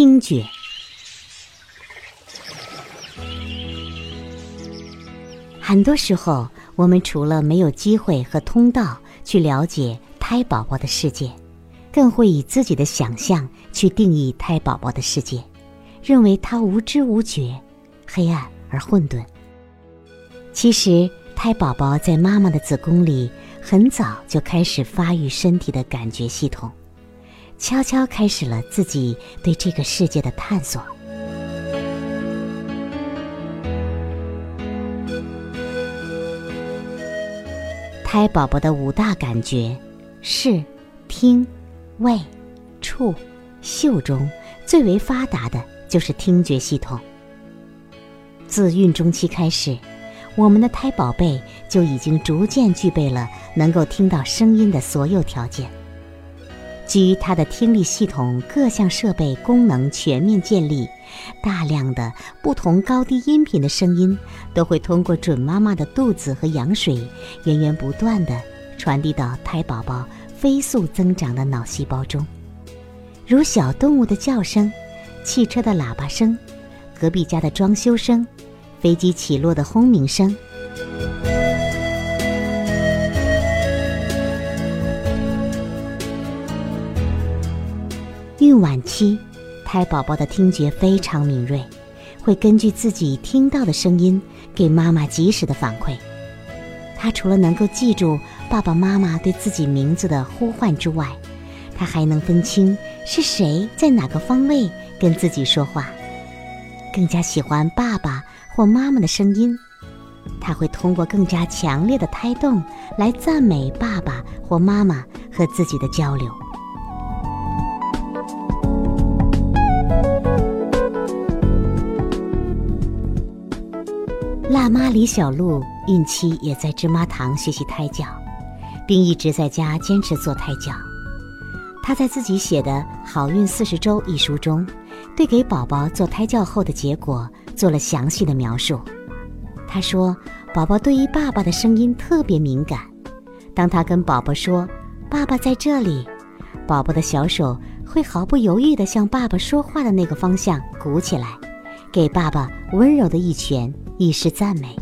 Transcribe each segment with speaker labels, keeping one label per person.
Speaker 1: 听觉。很多时候，我们除了没有机会和通道去了解胎宝宝的世界，更会以自己的想象去定义胎宝宝的世界，认为他无知无觉、黑暗而混沌。其实，胎宝宝在妈妈的子宫里很早就开始发育身体的感觉系统，悄悄开始了自己对这个世界的探索。胎宝宝的五大感觉：视、听、味、触、嗅中最为发达的就是听觉系统。自孕中期开始，我们的胎宝贝就已经逐渐具备了能够听到声音的所有条件。基于它的听力系统各项设备功能全面建立，大量的不同高低音频的声音都会通过准妈妈的肚子和羊水，源源不断的传递到胎宝宝飞速增长的脑细胞中，如小动物的叫声、汽车的喇叭声、隔壁家的装修声、飞机起落的轰鸣声。晚期，胎宝宝的听觉非常敏锐，会根据自己听到的声音给妈妈及时的反馈。他除了能够记住爸爸妈妈对自己名字的呼唤之外，他还能分清是谁在哪个方位跟自己说话，更加喜欢爸爸或妈妈的声音。他会通过更加强烈的胎动来赞美爸爸或妈妈和自己的交流。辣妈李小璐孕期也在芝麻堂学习胎教，并一直在家坚持做胎教。她在自己写的《好运四十周》一书中，对给宝宝做胎教后的结果做了详细的描述。她说，宝宝对于爸爸的声音特别敏感，当他跟宝宝说“爸爸在这里”，宝宝的小手会毫不犹豫地向爸爸说话的那个方向鼓起来，给爸爸温柔的一拳。以示赞美。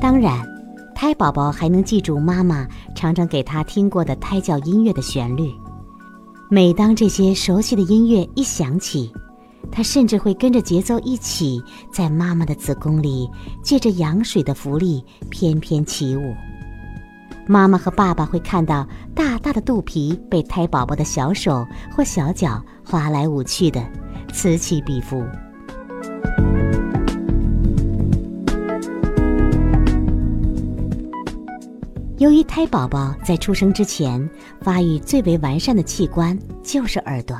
Speaker 1: 当然，胎宝宝还能记住妈妈常常给他听过的胎教音乐的旋律。每当这些熟悉的音乐一响起，他甚至会跟着节奏一起，在妈妈的子宫里借着羊水的浮力翩翩起舞。妈妈和爸爸会看到大大的肚皮被胎宝宝的小手或小脚划来舞去的，此起彼伏。由于胎宝宝在出生之前发育最为完善的器官就是耳朵，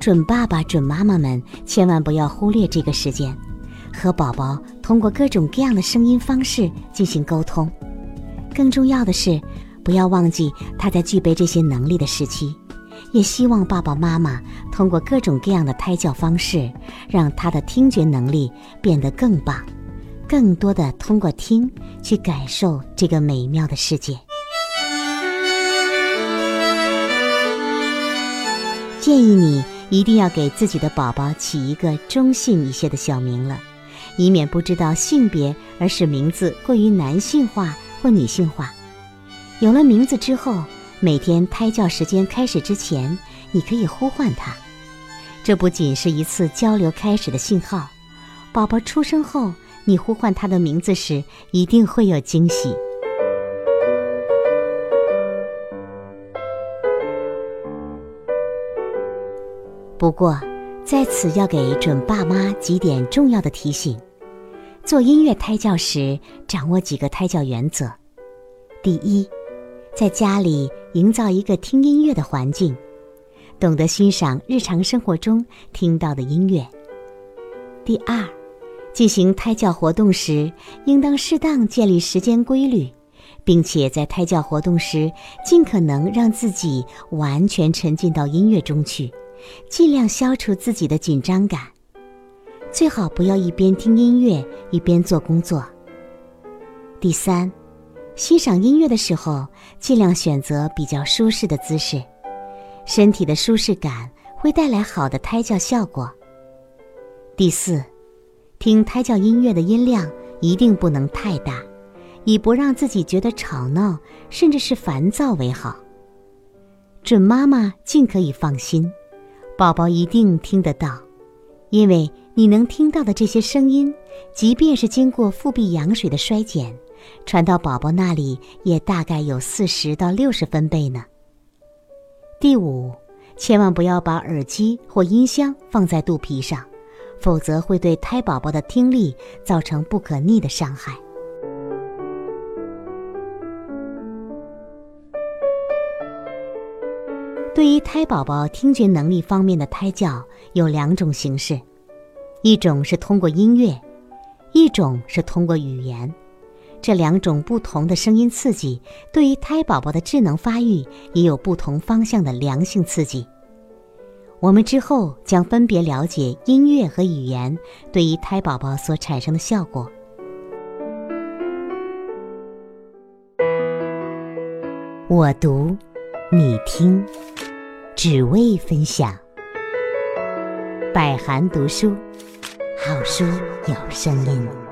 Speaker 1: 准爸爸、准妈妈们千万不要忽略这个时间，和宝宝通过各种各样的声音方式进行沟通。更重要的是，不要忘记他在具备这些能力的时期，也希望爸爸妈妈通过各种各样的胎教方式，让他的听觉能力变得更棒，更多的通过听去感受这个美妙的世界。建议你一定要给自己的宝宝起一个中性一些的小名了，以免不知道性别而使名字过于男性化。或女性化，有了名字之后，每天胎教时间开始之前，你可以呼唤他。这不仅是一次交流开始的信号，宝宝出生后，你呼唤他的名字时，一定会有惊喜。不过，在此要给准爸妈几点重要的提醒。做音乐胎教时，掌握几个胎教原则：第一，在家里营造一个听音乐的环境，懂得欣赏日常生活中听到的音乐；第二，进行胎教活动时，应当适当建立时间规律，并且在胎教活动时尽可能让自己完全沉浸到音乐中去，尽量消除自己的紧张感。最好不要一边听音乐一边做工作。第三，欣赏音乐的时候，尽量选择比较舒适的姿势，身体的舒适感会带来好的胎教效果。第四，听胎教音乐的音量一定不能太大，以不让自己觉得吵闹甚至是烦躁为好。准妈妈尽可以放心，宝宝一定听得到，因为你能听到的这些声音，即便是经过腹壁羊水的衰减。传到宝宝那里也大概有四十到六十分贝呢。第五，千万不要把耳机或音箱放在肚皮上，否则会对胎宝宝的听力造成不可逆的伤害。对于胎宝宝听觉能力方面的胎教有两种形式，一种是通过音乐，一种是通过语言。这两种不同的声音刺激，对于胎宝宝的智能发育也有不同方向的良性刺激。我们之后将分别了解音乐和语言对于胎宝宝所产生的效果。我读，你听，只为分享。百寒读书，好书有声音。